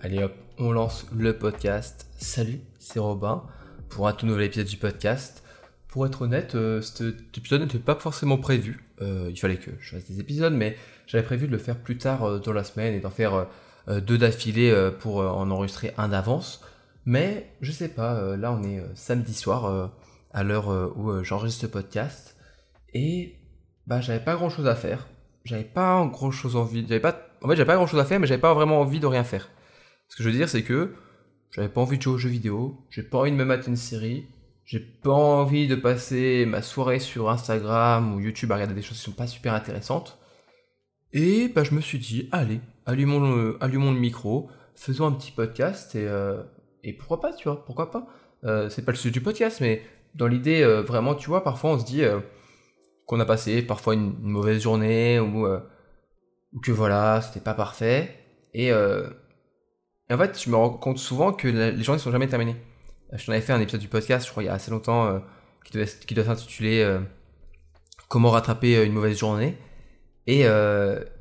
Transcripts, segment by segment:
Allez hop, on lance le podcast. Salut, c'est Robin pour un tout nouvel épisode du podcast. Pour être honnête, euh, cet épisode n'était pas forcément prévu. Euh, il fallait que je fasse des épisodes, mais j'avais prévu de le faire plus tard euh, dans la semaine et d'en faire deux d'affilée pour en enregistrer un d'avance. Mais je sais pas, là on est samedi soir à l'heure où j'enregistre ce podcast et bah j'avais pas grand chose à faire. J'avais pas grand chose envie. Pas, en fait j'avais pas grand chose à faire, mais j'avais pas vraiment envie de rien faire. Ce que je veux dire, c'est que j'avais pas envie de jouer aux jeux vidéo, j'ai pas envie de me mettre une série, j'ai pas envie de passer ma soirée sur Instagram ou YouTube à regarder des choses qui sont pas super intéressantes. Et bah, je me suis dit, allez, allumons le, micro, faisons un petit podcast et, euh, et pourquoi pas, tu vois, pourquoi pas. Euh, c'est pas le sujet du podcast, mais dans l'idée, euh, vraiment, tu vois, parfois on se dit qu'on a passé parfois une, mauvaise journée ou, ou que voilà, c'était pas parfait. Et et en fait, je me rends compte souvent que les journées sont jamais terminées. Je t'en avais fait un épisode du podcast, je crois, il y a assez longtemps, euh, qui, doit, s'intituler euh, Comment rattraper euh, une mauvaise journée. Et,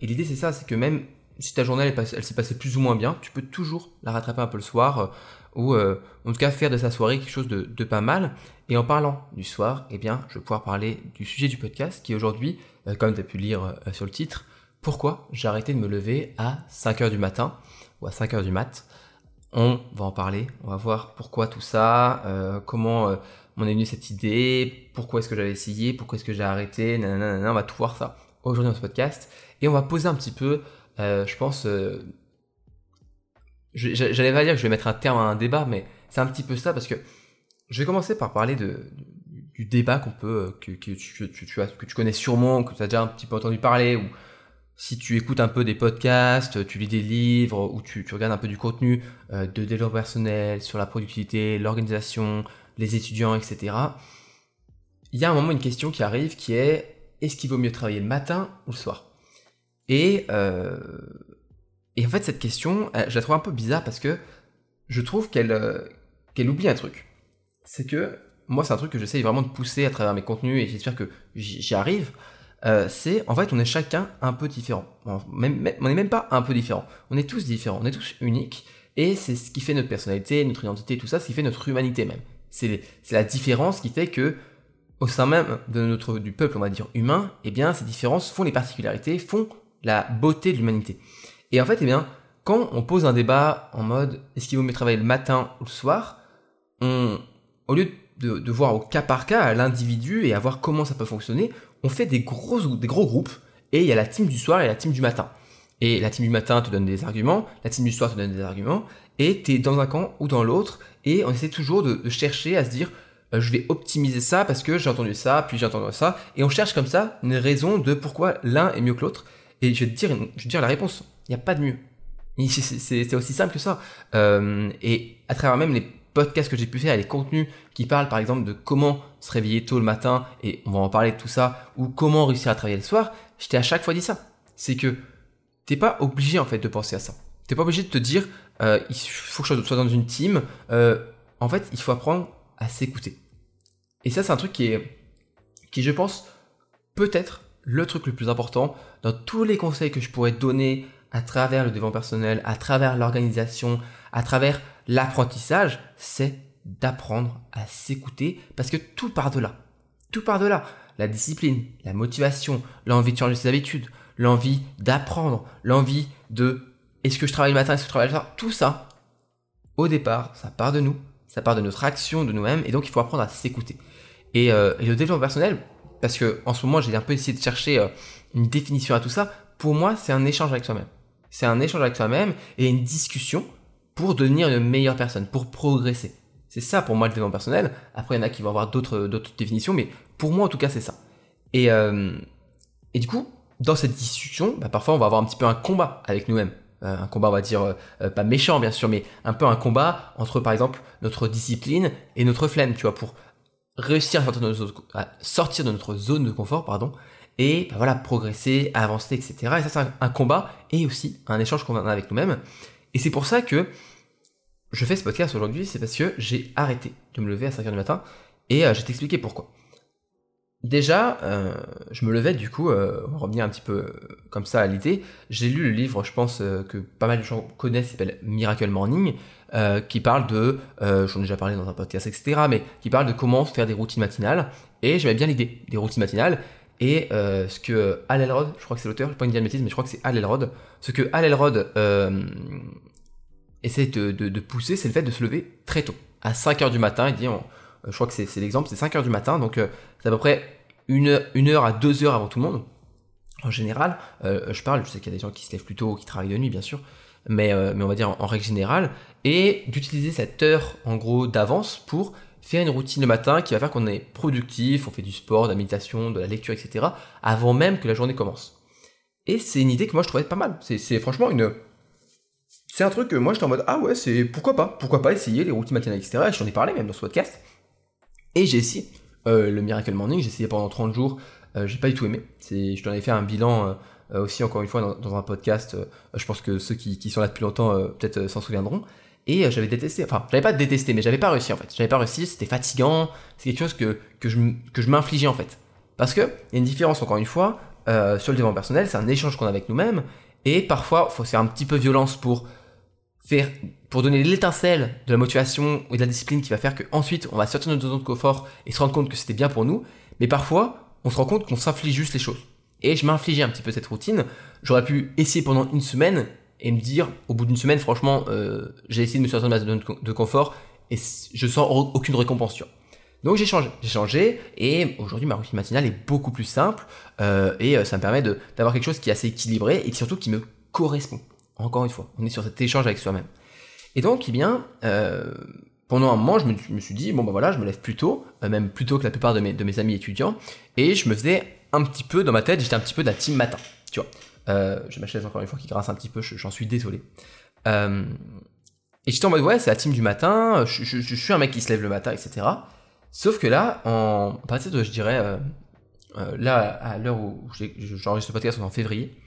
l'idée, c'est ça, c'est que même si ta journée, elle, s'est passée plus ou moins bien, tu peux toujours la rattraper un peu le soir, ou en tout cas faire de sa soirée quelque chose de, de, pas mal. Et en parlant du soir, eh bien, je vais pouvoir parler du sujet du podcast, qui aujourd'hui, comme tu as pu lire sur le titre, pourquoi j'ai arrêté de me lever à 5h du matin? Ou à 5h du mat. On va en parler, on va voir pourquoi tout ça, euh, comment euh, m'en est venue cette idée, pourquoi est-ce que j'avais essayé, pourquoi est-ce que j'ai arrêté, nanana, on va tout voir ça aujourd'hui dans ce podcast. Et on va poser un petit peu, euh, je pense, j'allais pas dire que je vais mettre un terme à un débat, mais c'est un petit peu ça parce que je vais commencer par parler de, du débat qu'on peut, que, que, tu, tu, as, que tu connais sûrement, que tu as déjà un petit peu entendu parler, ou si tu écoutes un peu des podcasts, tu lis des livres ou tu, regardes un peu du contenu euh, de développement personnel sur la productivité, l'organisation, les étudiants, etc., il y a un moment une question qui arrive qui est est-ce qu'il vaut mieux travailler le matin ou le soir? Et, euh, et en fait, cette question, euh, je la trouve un peu bizarre parce que je trouve qu'elle qu'elle oublie un truc. C'est que moi, c'est un truc que j'essaye vraiment de pousser à travers mes contenus et j'espère que j'y arrive. Euh, c'est en fait on est chacun un peu différent. On n'est même pas un peu différent. On est tous différents, on est tous uniques. Et c'est ce qui fait notre personnalité, notre identité, tout ça, ce qui fait notre humanité même. C'est la différence qui fait que au sein même de notre, du peuple, on va dire humain, eh bien ces différences font les particularités, font la beauté de l'humanité. Et en fait, eh bien, quand on pose un débat en mode est-ce qu'il vaut mieux travailler le matin ou le soir, on, au lieu de, de voir au cas par cas l'individu et à voir comment ça peut fonctionner, on fait des gros, des gros groupes et il y a la team du soir et la team du matin. Et la team du matin te donne des arguments, la team du soir te donne des arguments, et tu es dans un camp ou dans l'autre, et on essaie toujours de, chercher à se dire, euh, je vais optimiser ça parce que j'ai entendu ça, puis j'ai entendu ça, et on cherche comme ça une raison de pourquoi l'un est mieux que l'autre. Et je vais te dire, je dire la réponse, il n'y a pas de mieux. C'est aussi simple que ça. Euh, et à travers même les podcasts que j'ai pu faire les contenus qui parlent par exemple de comment se réveiller tôt le matin, et on va en parler de tout ça, ou comment réussir à travailler le soir, je t'ai à chaque fois dit ça. C'est que t'es pas obligé en fait de penser à ça. T'es pas obligé de te dire euh, il faut que je sois dans une team. Euh, en fait, il faut apprendre à s'écouter. Et ça, c'est un truc qui est, qui je pense, peut-être le truc le plus important dans tous les conseils que je pourrais donner à travers le développement personnel, à travers l'organisation, à travers l'apprentissage, c'est d'apprendre à s'écouter parce que tout part de là. Tout part de là. La discipline, la motivation, l'envie de changer ses habitudes, l'envie d'apprendre, l'envie de est-ce que je travaille le matin, est-ce que je travaille le soir, tout ça, au départ, ça part de nous, ça part de notre action, de nous-mêmes, et donc il faut apprendre à s'écouter. Et, euh, le développement personnel, parce que en ce moment j'ai un peu essayé de chercher euh, une définition à tout ça, pour moi c'est un échange avec soi-même. C'est un échange avec soi-même et une discussion pour devenir une meilleure personne, pour progresser. C'est ça pour moi le développement personnel. Après, il y en a qui vont avoir d'autres, d'autres définitions, mais pour moi en tout cas, c'est ça. Et, euh, du coup, dans cette discussion, bah, parfois on va avoir un petit peu un combat avec nous-mêmes. Euh, un combat, on va dire, euh, pas méchant bien sûr, mais un peu un combat entre par exemple notre discipline et notre flemme, tu vois, pour réussir à sortir de notre, à sortir de notre zone de confort, pardon, et bah, voilà, progresser, avancer, etc. Et ça, c'est un, un combat et aussi un échange qu'on a avec nous-mêmes. Et c'est pour ça que je fais ce podcast aujourd'hui, c'est parce que j'ai arrêté de me lever à 5h du matin et euh, je vais t'expliquer pourquoi. déjà, euh, je me levais du coup, euh, on va revenir un petit peu comme ça à l'idée. J'ai lu le livre, je pense que pas mal de gens connaissent, s'appelle Miracle Morning, qui parle de, j'en ai déjà parlé dans un podcast, etc., mais qui parle de comment faire des routines matinales. Et j'avais bien l'idée des routines matinales. Et euh, ce que Al Elrod, je crois que c'est l'auteur, je ne pas une bêtises, mais je crois que c'est Al Elrod, ce que Al Elrod euh, essaie de, pousser, c'est le fait de se lever très tôt. À 5h du matin, il dit, je crois que c'est l'exemple, c'est 5h du matin, donc euh, c'est à peu près une, heure- à deux heures avant tout le monde. En général, je parle, je sais qu'il y a des gens qui se lèvent plus tôt, qui travaillent de nuit, bien sûr, mais, mais on va dire en, en règle générale, et d'utiliser cette heure, en gros, d'avance pour faire une routine le matin qui va faire qu'on est productif, on fait du sport, de la méditation, de la lecture, etc., avant même que la journée commence. Et c'est une idée que moi je trouvais pas mal. C'est franchement une. C'est un truc que moi j'étais en mode ah ouais, c'est pourquoi pas, pourquoi pas essayer les routines matinales, etc. Et j'en ai parlé même dans ce podcast. Et j'ai essayé euh, le Miracle Morning, j'ai essayé pendant 30 jours, euh, j'ai pas du tout aimé. Je t'en avais fait un bilan euh, euh, aussi, encore une fois, dans, un podcast. je pense que ceux qui, sont là depuis longtemps peut-être s'en souviendront. Et euh, j'avais détesté, enfin, j'avais pas détesté, mais j'avais pas réussi en fait. J'avais pas réussi, c'était fatigant, c'est quelque chose que, que je, que je m'infligeais en fait. Parce que, il y a une différence encore une fois, euh, sur le développement personnel, c'est un échange qu'on a avec nous-mêmes, et parfois, faut faire un petit peu violence pour faire, pour donner l'étincelle de la motivation et de la discipline qui va faire qu'ensuite, on va sortir de notre zone de confort et se rendre compte que c'était bien pour nous. Mais parfois, on se rend compte qu'on s'inflige juste les choses. Et je m'infligeais un petit peu cette routine. J'aurais pu essayer pendant une semaine et me dire, au bout d'une semaine, franchement, euh, j'ai essayé de me sortir de ma zone de confort et je sens au- aucune récompense. Donc j'ai changé, j'ai changé et aujourd'hui ma routine matinale est beaucoup plus simple euh, et euh, ça me permet d'avoir quelque chose qui est assez équilibré et surtout qui me correspond. Encore une fois, on est sur cet échange avec soi-même. Et donc, eh bien, pendant un moment, je me, suis dit, bon ben voilà, je me lève plus tôt, même plus tôt que la plupart de mes, de mes amis étudiants, et je me faisais un petit peu, dans ma tête, j'étais un petit peu de team matin, tu vois. Euh, j'ai ma chaise encore une fois qui grince un petit peu, je- j'en suis désolé. Euh, et j'étais en mode, ouais, c'est la team du matin, je, suis un mec qui se lève le matin, etc. Sauf que là, en à partir de, je dirais, euh, là, à l'heure où j'enregistre ce podcast, on est en février,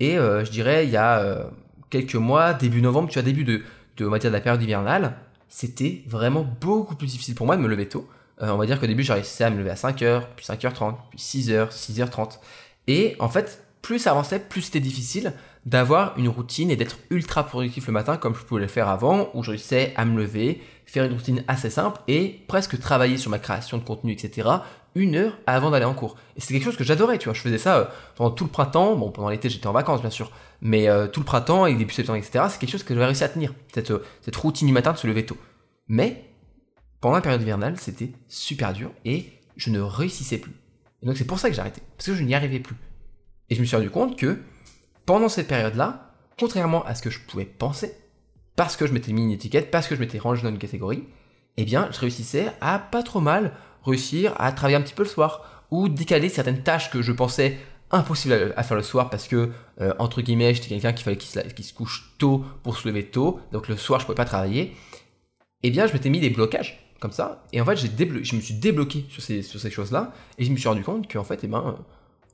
et je dirais, il y a quelques mois, début novembre, tu vois, début de, de, de la période hivernale, c'était vraiment beaucoup plus difficile pour moi de me lever tôt. On va dire qu'au début, j'arrivais à me lever à 5h, puis 5h30, puis 6h, 6h30. Et en fait, plus ça avançait, plus c'était difficile d'avoir une routine et d'être ultra productif le matin comme je pouvais le faire avant, où je réussissais à me lever, faire une routine assez simple et presque travailler sur ma création de contenu, etc. une heure avant d'aller en cours. Et c'est quelque chose que j'adorais, tu vois. Je faisais ça euh, pendant tout le printemps. Bon, pendant l'été, j'étais en vacances, bien sûr. Mais euh, tout le printemps et début septembre, etc., c'est quelque chose que j'avais réussi à tenir. Cette, euh, cette routine du matin de se lever tôt. Mais, pendant la période hivernale, c'était super dur et je ne réussissais plus. Et donc, c'est pour ça que j'ai arrêté. Parce que je n'y arrivais plus. Et je me suis rendu compte que, pendant cette période-là, contrairement à ce que je pouvais penser, parce que je m'étais mis une étiquette, parce que je m'étais rangé dans une catégorie, eh bien, je réussissais à pas trop mal réussir à travailler un petit peu le soir ou décaler certaines tâches que je pensais impossibles à, faire le soir parce que, euh, entre guillemets, j'étais quelqu'un qui fallait qu'il se, couche tôt pour se lever tôt, donc le soir, je pouvais pas travailler. Eh bien, je m'étais mis des blocages comme ça, et en fait, je me suis débloqué sur ces, sur ces choses-là, et je me suis rendu compte qu'en fait, eh ben,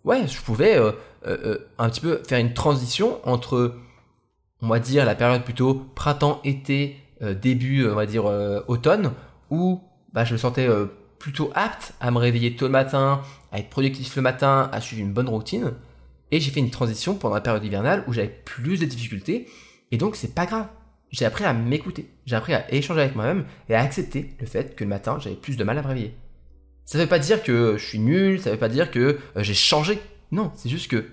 ouais, je pouvais euh, euh, euh, un petit peu faire une transition entre, on va dire, la période plutôt printemps-été, euh, début, on va dire, automne, où bah, je me sentais plutôt apte à me réveiller tôt le matin, à être productif le matin, à suivre une bonne routine. Et j'ai fait une transition pendant la période hivernale où j'avais plus de difficultés. Et donc, c'est pas grave. J'ai appris à m'écouter. J'ai appris à échanger avec moi-même et à accepter le fait que le matin, j'avais plus de mal à me réveiller. Ça veut pas dire que je suis nul, ça veut pas dire que euh, j'ai changé. Non, c'est juste que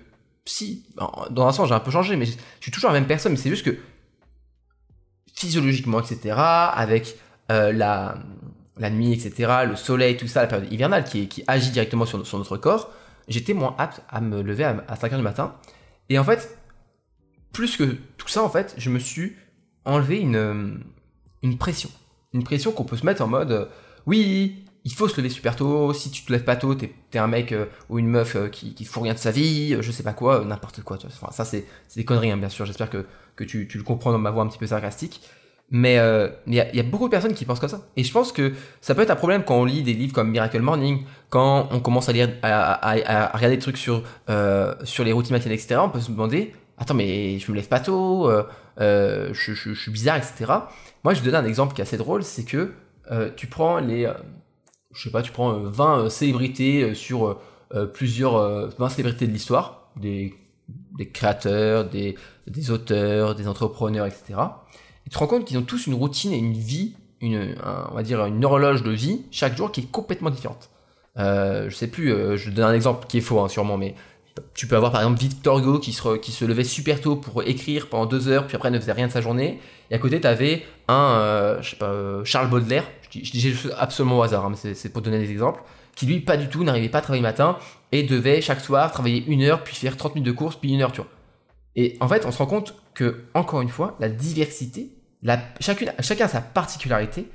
si, dans un sens, j'ai un peu changé, mais je suis toujours la même personne, mais c'est juste que physiologiquement, etc., avec euh, la, la nuit, etc., le soleil, tout ça, la période hivernale qui, qui agit directement sur, sur notre corps, j'étais moins apte à me lever à, à 5h du matin. Et en fait, plus que tout ça, en fait, je me suis enlevé une, euh, une pression. Une pression qu'on peut se mettre en mode, oui, il faut se lever super tôt, si tu te lèves pas tôt, t'es es un mec euh, ou une meuf euh, qui, qui fout rien de sa vie, euh, je sais pas quoi, euh, n'importe quoi. Enfin, ça, c'est des conneries, hein, bien sûr, j'espère que, que tu, tu le comprends dans ma voix un petit peu sarcastique. Mais il y, a, beaucoup de personnes qui pensent comme ça. Et je pense que ça peut être un problème quand on lit des livres comme Miracle Morning, quand on commence à lire, à, à- regarder des trucs sur, sur les routines matinales, etc. On peut se demander, attends, mais je me lève pas tôt, je, je- suis bizarre, etc. Moi, je vais donner un exemple qui est assez drôle, c'est que tu prends les, je sais pas, tu prends 20 célébrités sur plusieurs 20 célébrités de l'histoire, des, créateurs, des, auteurs, des entrepreneurs, etc. Et tu te rends compte qu'ils ont tous une routine et une vie, une, on va dire une horloge de vie chaque jour qui est complètement différente. Euh, je sais plus, je donne un exemple qui est faux hein, sûrement, mais tu peux avoir par exemple Victor Hugo qui se, levait super tôt pour écrire pendant deux heures, puis après ne faisait rien de sa journée. Et à côté, tu avais un, euh, je sais pas, euh, Charles Baudelaire, je je dis absolument au hasard, hein, c'est pour donner des exemples, qui lui, pas du tout, n'arrivait pas à travailler le matin et devait chaque soir travailler une heure, puis faire 30 minutes de course, puis une heure, tu vois. Et en fait, on se rend compte que, encore une fois, la diversité, la, chacune, chacun a sa particularité,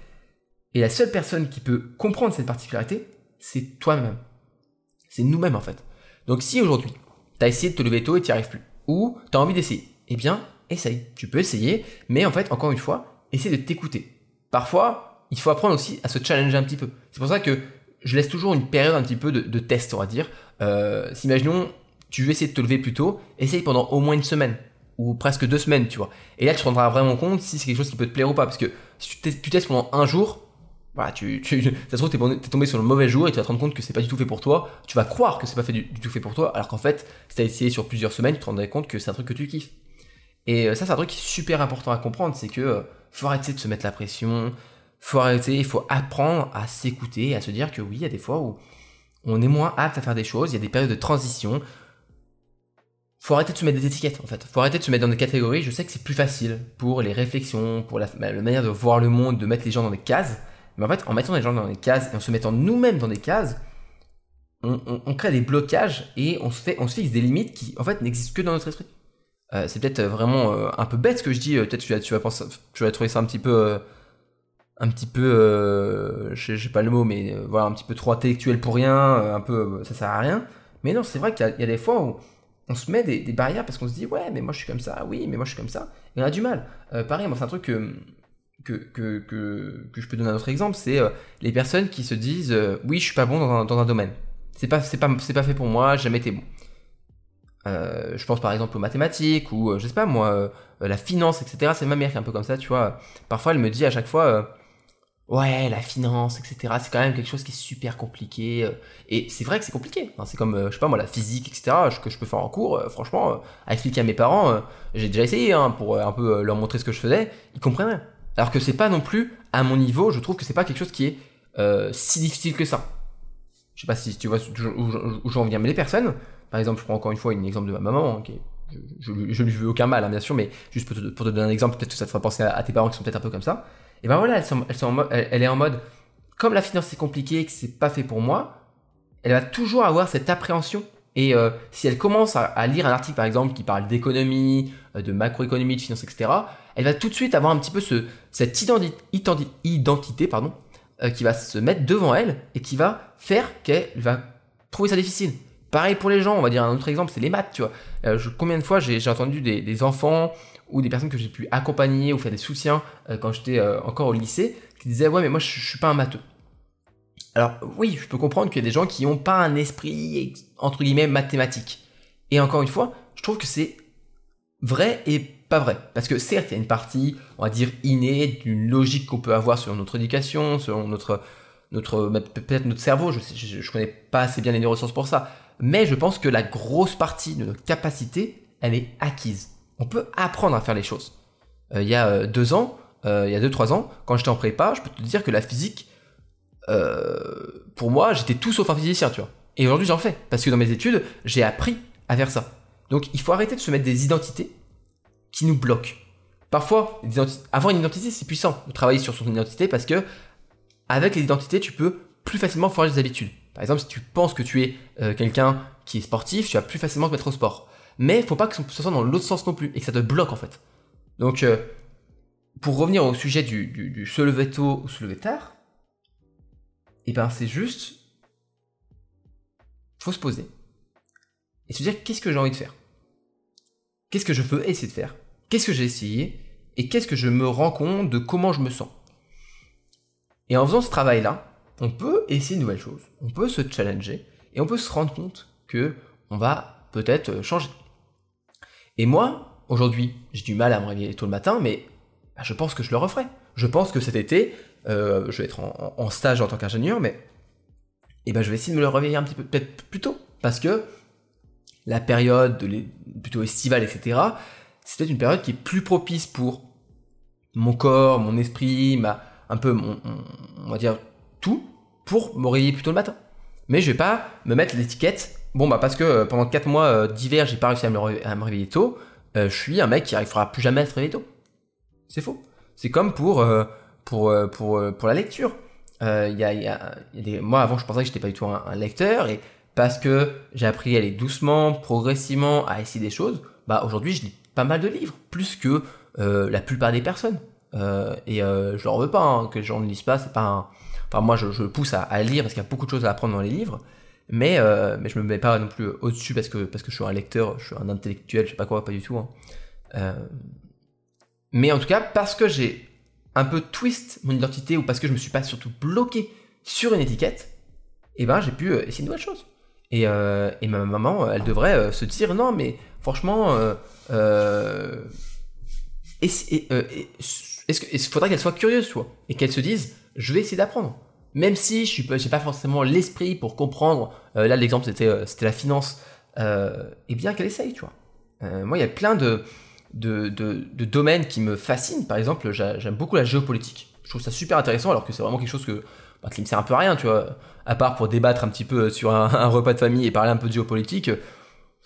et la seule personne qui peut comprendre cette particularité, c'est toi-même. C'est nous-mêmes en fait. Donc si aujourd'hui, tu as essayé de te lever tôt et tu n'y arrives plus, ou tu as envie d'essayer, eh bien, essaye. Tu peux essayer, mais en fait, encore une fois, essaye de t'écouter. Parfois, il faut apprendre aussi à se challenger un petit peu. C'est pour ça que je laisse toujours une période un petit peu de, test, on va dire. Euh, si imaginons, tu veux essayer de te lever plus tôt, essaye pendant au moins une semaine ou presque deux semaines, tu vois. Et là, tu te rendras vraiment compte si c'est quelque chose qui peut te plaire ou pas. Parce que si tu testes pendant un jour, voilà, tu, ça se trouve, t'es, tombé sur le mauvais jour et tu vas te rendre compte que c'est pas du tout fait pour toi. Tu vas croire que c'est pas fait du, tout fait pour toi, alors qu'en fait, si t'as essayé sur plusieurs semaines, tu te rendrais compte que c'est un truc que tu kiffes. Et euh, ça, c'est un truc qui est super important à comprendre, c'est que euh, faut arrêter de se mettre la pression, faut arrêter, il faut apprendre à s'écouter, à se dire que oui, il y a des fois où on est moins apte à faire des choses, il y a des périodes de transition. Faut arrêter de se mettre des étiquettes, en fait. Faut arrêter de se mettre dans des catégories. Je sais que c'est plus facile pour les réflexions, pour la manière de voir le monde, de mettre les gens dans des cases. Mais en fait, en mettant les gens dans des cases et en se mettant nous-mêmes dans des cases, on, crée des blocages et on se, fixe des limites qui, en fait, n'existent que dans notre esprit. Euh, c'est peut-être vraiment euh, un peu bête ce que je dis. Euh, peut-être tu vas trouver ça un petit peu, un petit peu, je sais pas le mot, mais voilà, un petit peu trop intellectuel pour rien, un peu, ça sert à rien. Mais non, c'est vrai qu'il y, a des fois où on se met des, barrières parce qu'on se dit ouais, mais moi je suis comme ça, oui, mais moi je suis comme ça. Et on a du mal. pareil, moi c'est un truc que que, que, que, je peux donner un autre exemple, c'est euh, les personnes qui se disent euh, oui, je suis pas bon dans un, domaine. C'est pas, c'est pas, c'est pas fait pour moi, jamais été bon. Euh, je pense par exemple aux mathématiques ou je sais pas moi, la finance, etc. C'est ma mère qui est un peu comme ça, tu vois. Parfois, elle me dit à chaque fois ouais, la finance, etc. C'est quand même quelque chose qui est super compliqué. Et c'est vrai que c'est compliqué. c'est comme, je sais pas moi, la physique, etc. que je peux faire en cours. franchement, à expliquer à mes parents, j'ai déjà essayé hein, pour un peu leur montrer ce que je faisais. Ils comprennent. Alors que c'est pas non plus, à mon niveau, je trouve que c'est pas quelque chose qui est euh, si difficile que ça. Je sais pas si tu vois où, j'en viens, mais les personnes, par exemple, je prends encore une fois un exemple de ma maman, hein, je, je, lui veux aucun mal, hein, bien sûr, mais juste pour te, donner un exemple, peut-être que ça te fera penser à, tes parents qui sont peut-être un peu comme ça. Et ben voilà, elle, est en mode, comme la finance c'est compliqué, que c'est pas fait pour moi, elle va toujours avoir cette appréhension et euh, si elle commence à, lire un article, par exemple, qui parle d'économie, euh, de macroéconomie, de finance, etc., elle va tout de suite avoir un petit peu ce, cette identité pardon, euh, qui va se mettre devant elle et qui va faire qu'elle va trouver ça difficile. Pareil pour les gens, on va dire un autre exemple, c'est les maths, tu vois. combien de fois j'ai entendu des, enfants ou des personnes que j'ai pu accompagner ou faire des soutiens quand j'étais encore au lycée qui disaient ouais mais moi je, je suis pas un matheux. Alors oui, je peux comprendre qu'il y a des gens qui n'ont pas un esprit entre guillemets mathématique. Et encore une fois, je trouve que c'est vrai et pas vrai. Parce que certes, il y a une partie, on va dire, innée, d'une logique qu'on peut avoir sur notre éducation, sur notre, notre peut-être notre cerveau, je, ne connais pas assez bien les neurosciences pour ça. Mais je pense que la grosse partie de notre capacité, elle est acquise. On peut apprendre à faire les choses. Euh, il y a euh, deux ans, euh, il y a deux, trois ans, quand j'étais en prépa, je peux te dire que la physique, pour moi, j'étais tout sauf un physicien, tu vois. Et aujourd'hui, j'en fais. Parce que dans mes études, j'ai appris à faire ça. Donc, il faut arrêter de se mettre des identités qui nous bloquent. Parfois, avoir une identité, c'est puissant travailler sur son identité parce que, avec les identités, tu peux plus facilement forger des habitudes. Par exemple, si tu penses que tu es quelqu'un qui est sportif, tu vas plus facilement te mettre au sport. Mais faut pas que ce soit dans l'autre sens non plus et que ça te bloque en fait. Donc, euh, pour revenir au sujet du, du, se lever tôt ou se lever tard, et eh ben c'est juste faut se poser et se dire qu'est-ce que j'ai envie de faire? Qu'est-ce que je veux essayer de faire? Qu'est-ce que j'ai essayé? Et qu'est-ce que je me rends compte de comment je me sens? Et en faisant ce travail-là, on peut essayer une nouvelle chose, on peut se challenger et on peut se rendre compte que on va peut-être changer. Et moi, aujourd'hui, j'ai du mal à me réveiller tôt le matin, mais bah, je pense que je le referai. Je pense que cet été, euh, je vais être en, stage en tant qu'ingénieur, mais et ben je vais essayer de me le réveiller un petit peu peut-être plus tôt parce que la période de plutôt estivale etc c'est peut-être une période qui est plus propice pour mon corps mon esprit ma un peu on va dire tout pour me réveiller plutôt le matin mais je vais pas me mettre l'étiquette bon bah parce que euh, pendant 4 mois euh, d'hiver j'ai pas réussi à me, réveiller tôt euh, je suis un mec qui arrivera plus jamais à se réveiller tôt. C'est faux. C'est comme pour pour pour pour la lecture. Y a, y a moi avant je pensais que j'étais pas du tout un, lecteur et parce que j'ai appris à aller doucement progressivement à essayer des choses bah aujourd'hui je lis pas mal de livres plus que la plupart des personnes. Et je leur veux pas hein, que les gens ne lisent pas c'est pas Enfin, moi, je, je pousse à, lire parce qu'il y a beaucoup de choses à apprendre dans les livres. Mais, euh, mais je me mets pas non plus au-dessus parce que, parce que je suis un lecteur, je suis un intellectuel, je sais pas quoi, pas du tout. Hein. Euh, mais en tout cas, parce que j'ai un peu twist mon identité ou parce que je me suis pas surtout bloqué sur une étiquette, et eh ben j'ai pu euh, essayer une nouvelle chose. Et, euh, et ma maman, elle devrait se dire non, mais franchement, est-ce qu'il faudrait qu'elle soit curieuse, toi, et qu'elle se dise je vais essayer d'apprendre. Même si je n'ai pas forcément l'esprit pour comprendre, euh, là l'exemple c'était euh, la finance, euh, et bien qu'elle essaye, tu vois. Moi, il y a plein de, de, de, domaines qui me fascinent. Par exemple, j'aime beaucoup la géopolitique. Je trouve ça super intéressant, alors que c'est vraiment quelque chose que, bah, qui me sert un peu à rien, tu vois. À part pour débattre un petit peu sur un, repas de famille et parler un peu de géopolitique,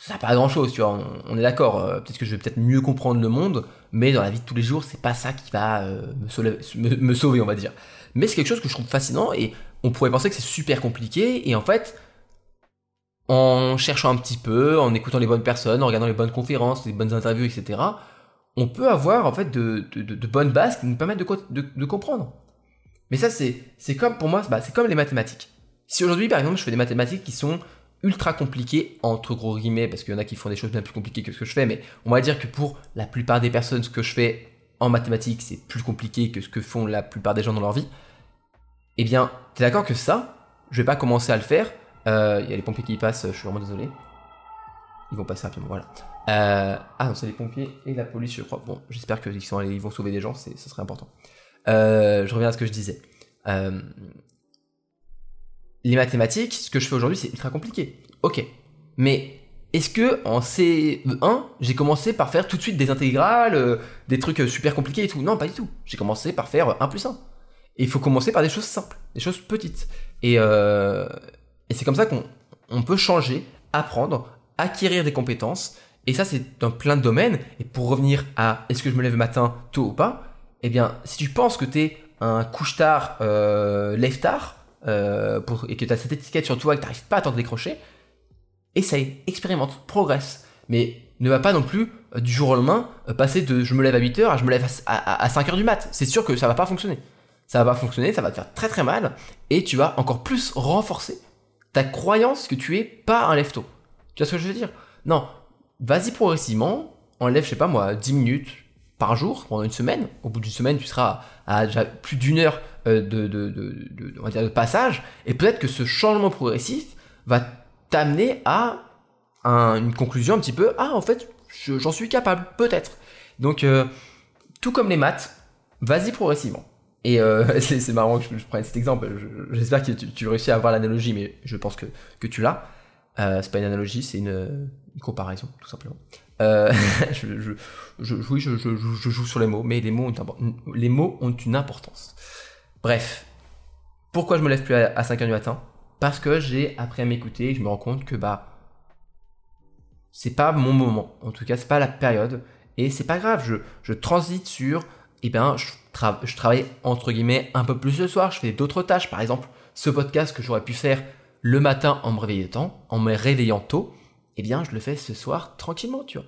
ça n'a pas grand chose, tu vois. On, est d'accord. peut-être que je vais peut-être mieux comprendre le monde, mais dans la vie de tous les jours, c'est pas ça qui va me, me sauver, on va dire mais c'est quelque chose que je trouve fascinant et on pourrait penser que c'est super compliqué et en fait en cherchant un petit peu, en écoutant les bonnes personnes, en regardant les bonnes conférences, les bonnes interviews, etc., on peut avoir en fait de, bonnes bases qui nous permettent de, comprendre. Mais ça, c'est comme pour moi, bah, c'est comme les mathématiques. Si aujourd'hui, par exemple, je fais des mathématiques qui sont ultra compliquées, entre gros guillemets, parce qu'il y en a qui font des choses bien plus compliquées que ce que je fais, mais on va dire que pour la plupart des personnes, ce que je fais en mathématiques, c'est plus compliqué que ce que font la plupart des gens dans leur vie, eh bien, t'es d'accord que ça, je vais pas commencer à le faire. Il euh, y a les pompiers qui passent, je suis vraiment désolé. Ils vont passer rapidement, voilà. Euh, ah non, c'est les pompiers et la police, je crois. Bon, j'espère qu'ils ils vont sauver des gens, ce serait important. Euh, je reviens à ce que je disais. Les mathématiques, ce que je fais aujourd'hui, c'est ultra compliqué. Ok. Mais est-ce que en CE1, j'ai commencé par faire tout de suite des intégrales, euh, des trucs euh, super compliqués et tout? Non, pas du tout. J'ai commencé par faire 1 plus 1. Et il faut commencer par des choses simples, des choses petites. Et, euh, et c'est comme ça qu'on peut changer, apprendre, acquérir des compétences. Et ça, c'est dans plein de domaines. Et pour revenir à est-ce que je me lève le matin tôt ou pas? Eh bien, si tu penses que tu es un couche-tard, lève-tard, et que tu as cette étiquette sur toi et que tu n'arrives pas à t'en décrocher, essaye, expérimente, progresse. Mais ne va pas non plus euh, du jour au lendemain euh, passer de je me lève à 8h à je me lève à, 5h du mat. C'est sûr que ça va pas fonctionner. Ça va pas fonctionner, ça va te faire très très mal et tu vas encore plus renforcer ta croyance que tu es pas un lève-tôt. Tu vois ce que je veux dire? Non, vas-y progressivement, enlève, je sais pas moi, 10 minutes par jour pendant une semaine. Au bout d'une semaine, tu seras à déjà plus d'une heure euh, de, de, de, on va dire de passage et peut-être que ce changement progressif va t'amener à une conclusion un petit peu, ah en fait, j'en suis capable, peut-être. Donc, euh, tout comme les maths, vas-y progressivement. Et euh, c'est marrant que je, prenne cet exemple, j'espère que tu, réussis à avoir l'analogie, mais je pense que, que tu l'as. C'est pas une analogie, c'est une, comparaison, tout simplement. Euh, je, joue sur les mots, mais les mots ont, une importance. Bref, pourquoi je me lève plus à, à 5h du matin? Parce que j'ai appris à m'écouter et je me rends compte que bah c'est pas mon moment. En tout cas, c'est pas la période. Et c'est pas grave, je, transite sur, eh bien, je, je, travaille entre guillemets un peu plus le soir, je fais d'autres tâches. Par exemple, ce podcast que j'aurais pu faire le matin en me réveillant, en me réveillant tôt, eh bien, je le fais ce soir tranquillement, tu vois.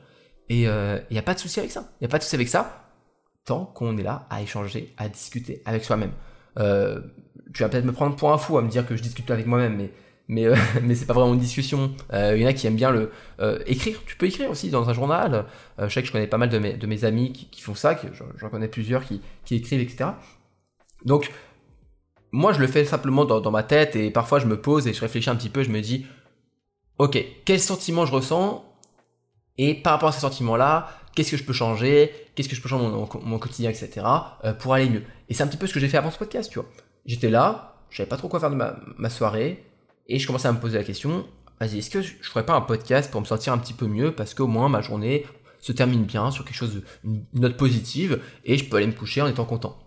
Et il euh, n'y a pas de souci avec ça. Il n'y a pas de souci avec ça, tant qu'on est là à échanger, à discuter avec soi-même. Euh, tu vas peut-être me prendre pour un fou à me dire que je discute avec moi-même, mais mais euh, mais c'est pas vraiment une discussion. Euh, il y en a qui aiment bien le euh, écrire. Tu peux écrire aussi dans un journal. je sais que je connais pas mal de mes, de mes amis qui, qui font ça, j'en connais plusieurs qui, qui écrivent, etc. Donc moi je le fais simplement dans, dans, ma tête et parfois je me pose et je réfléchis un petit peu. Je me dis, ok, quel sentiment je ressens? Et par rapport à ces sentiments-là, qu'est-ce que je peux changer, qu'est-ce que je peux changer dans mon, mon, quotidien, etc. pour aller mieux? Et c'est un petit peu ce que j'ai fait avant ce podcast, tu vois. J'étais là, je savais pas trop quoi faire de ma, soirée. Et je commençais à me poser la question, vas-y, est-ce que je ferais pas un podcast pour me sentir un petit peu mieux parce qu'au moins ma journée se termine bien sur quelque chose, une note positive et je peux aller me coucher en étant content?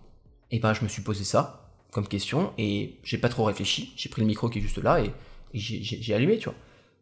Et ben je me suis posé ça comme question et j'ai pas trop réfléchi. J'ai pris le micro qui est juste là et, j'ai allumé, tu vois.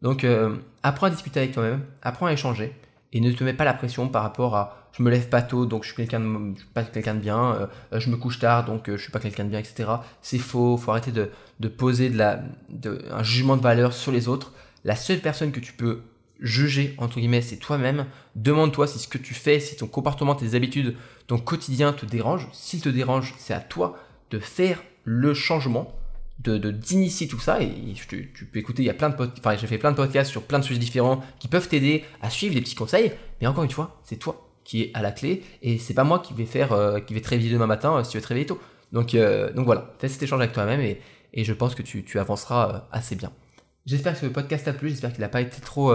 Donc euh, apprends à discuter avec toi-même, apprends à échanger et ne te mets pas la pression par rapport à je me lève pas tôt donc je suis pas quelqu'un de bien, euh, je me couche tard donc euh, je suis pas quelqu'un de bien, etc. C'est faux, faut arrêter de, poser un jugement de valeur sur les autres. La seule personne que tu peux juger, entre guillemets, c'est toi-même. Demande-toi si ce que tu fais, si ton comportement, tes habitudes, ton quotidien te dérange. S'il te dérange, c'est à toi de faire le changement, de d'initier tout ça. Et tu, peux écouter, il y a plein de podcasts, enfin, j'ai fait plein de podcasts sur plein de sujets différents qui peuvent t'aider à suivre des petits conseils. Mais encore une fois, c'est toi qui est à la clé et c'est pas moi qui vais faire, euh, qui vais te réveiller demain matin euh, si tu veux te réveiller tôt. Donc, euh, donc voilà, fais cet échange avec toi-même et, et, je pense que tu, tu avanceras assez bien. J'espère que ce podcast t'a plu, j'espère qu'il n'a pas été trop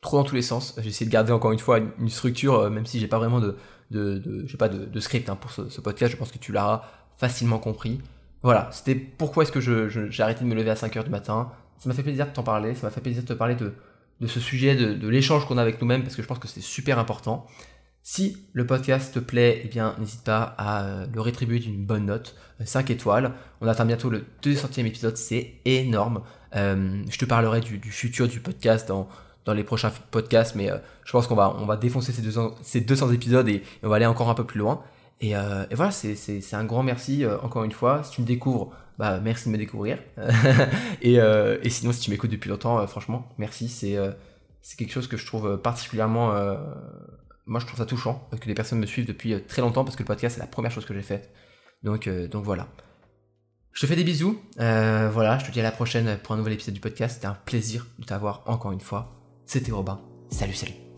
trop dans tous les sens. J'ai essayé de garder encore une fois une, structure, même si j'ai pas vraiment de, de, de pas de, de script hein, pour ce, ce, podcast. Je pense que tu l'auras facilement compris. Voilà, c'était pourquoi est-ce que j'ai je, arrêté de me lever à 5h du matin. Ça m'a fait plaisir de t'en parler, ça m'a fait plaisir de te parler de, de ce sujet, de, de l'échange qu'on a avec nous-mêmes, parce que je pense que c'est super important. Si le podcast te plaît, eh bien, n'hésite pas à euh, le rétribuer d'une bonne note, 5 euh, étoiles. On atteint bientôt le 200e épisode, c'est énorme. Euh, je te parlerai du, du, futur du podcast dans, dans les prochains podcasts, mais je pense qu'on va, on va défoncer ces 200, ces 200 épisodes et, on va aller encore un peu plus loin. Et, euh, et voilà, c'est, un grand merci euh, encore une fois. Si tu me découvres, bah merci de me découvrir. et, et sinon, si tu m'écoutes depuis longtemps, franchement, merci. C'est, c'est quelque chose que je trouve particulièrement. moi, je trouve ça touchant que les personnes me suivent depuis très longtemps parce que le podcast, c'est la première chose que j'ai faite. Donc, donc voilà. Je te fais des bisous. voilà, je te dis à la prochaine pour un nouvel épisode du podcast. C'était un plaisir de t'avoir encore une fois. C'était Robin. Salut, salut.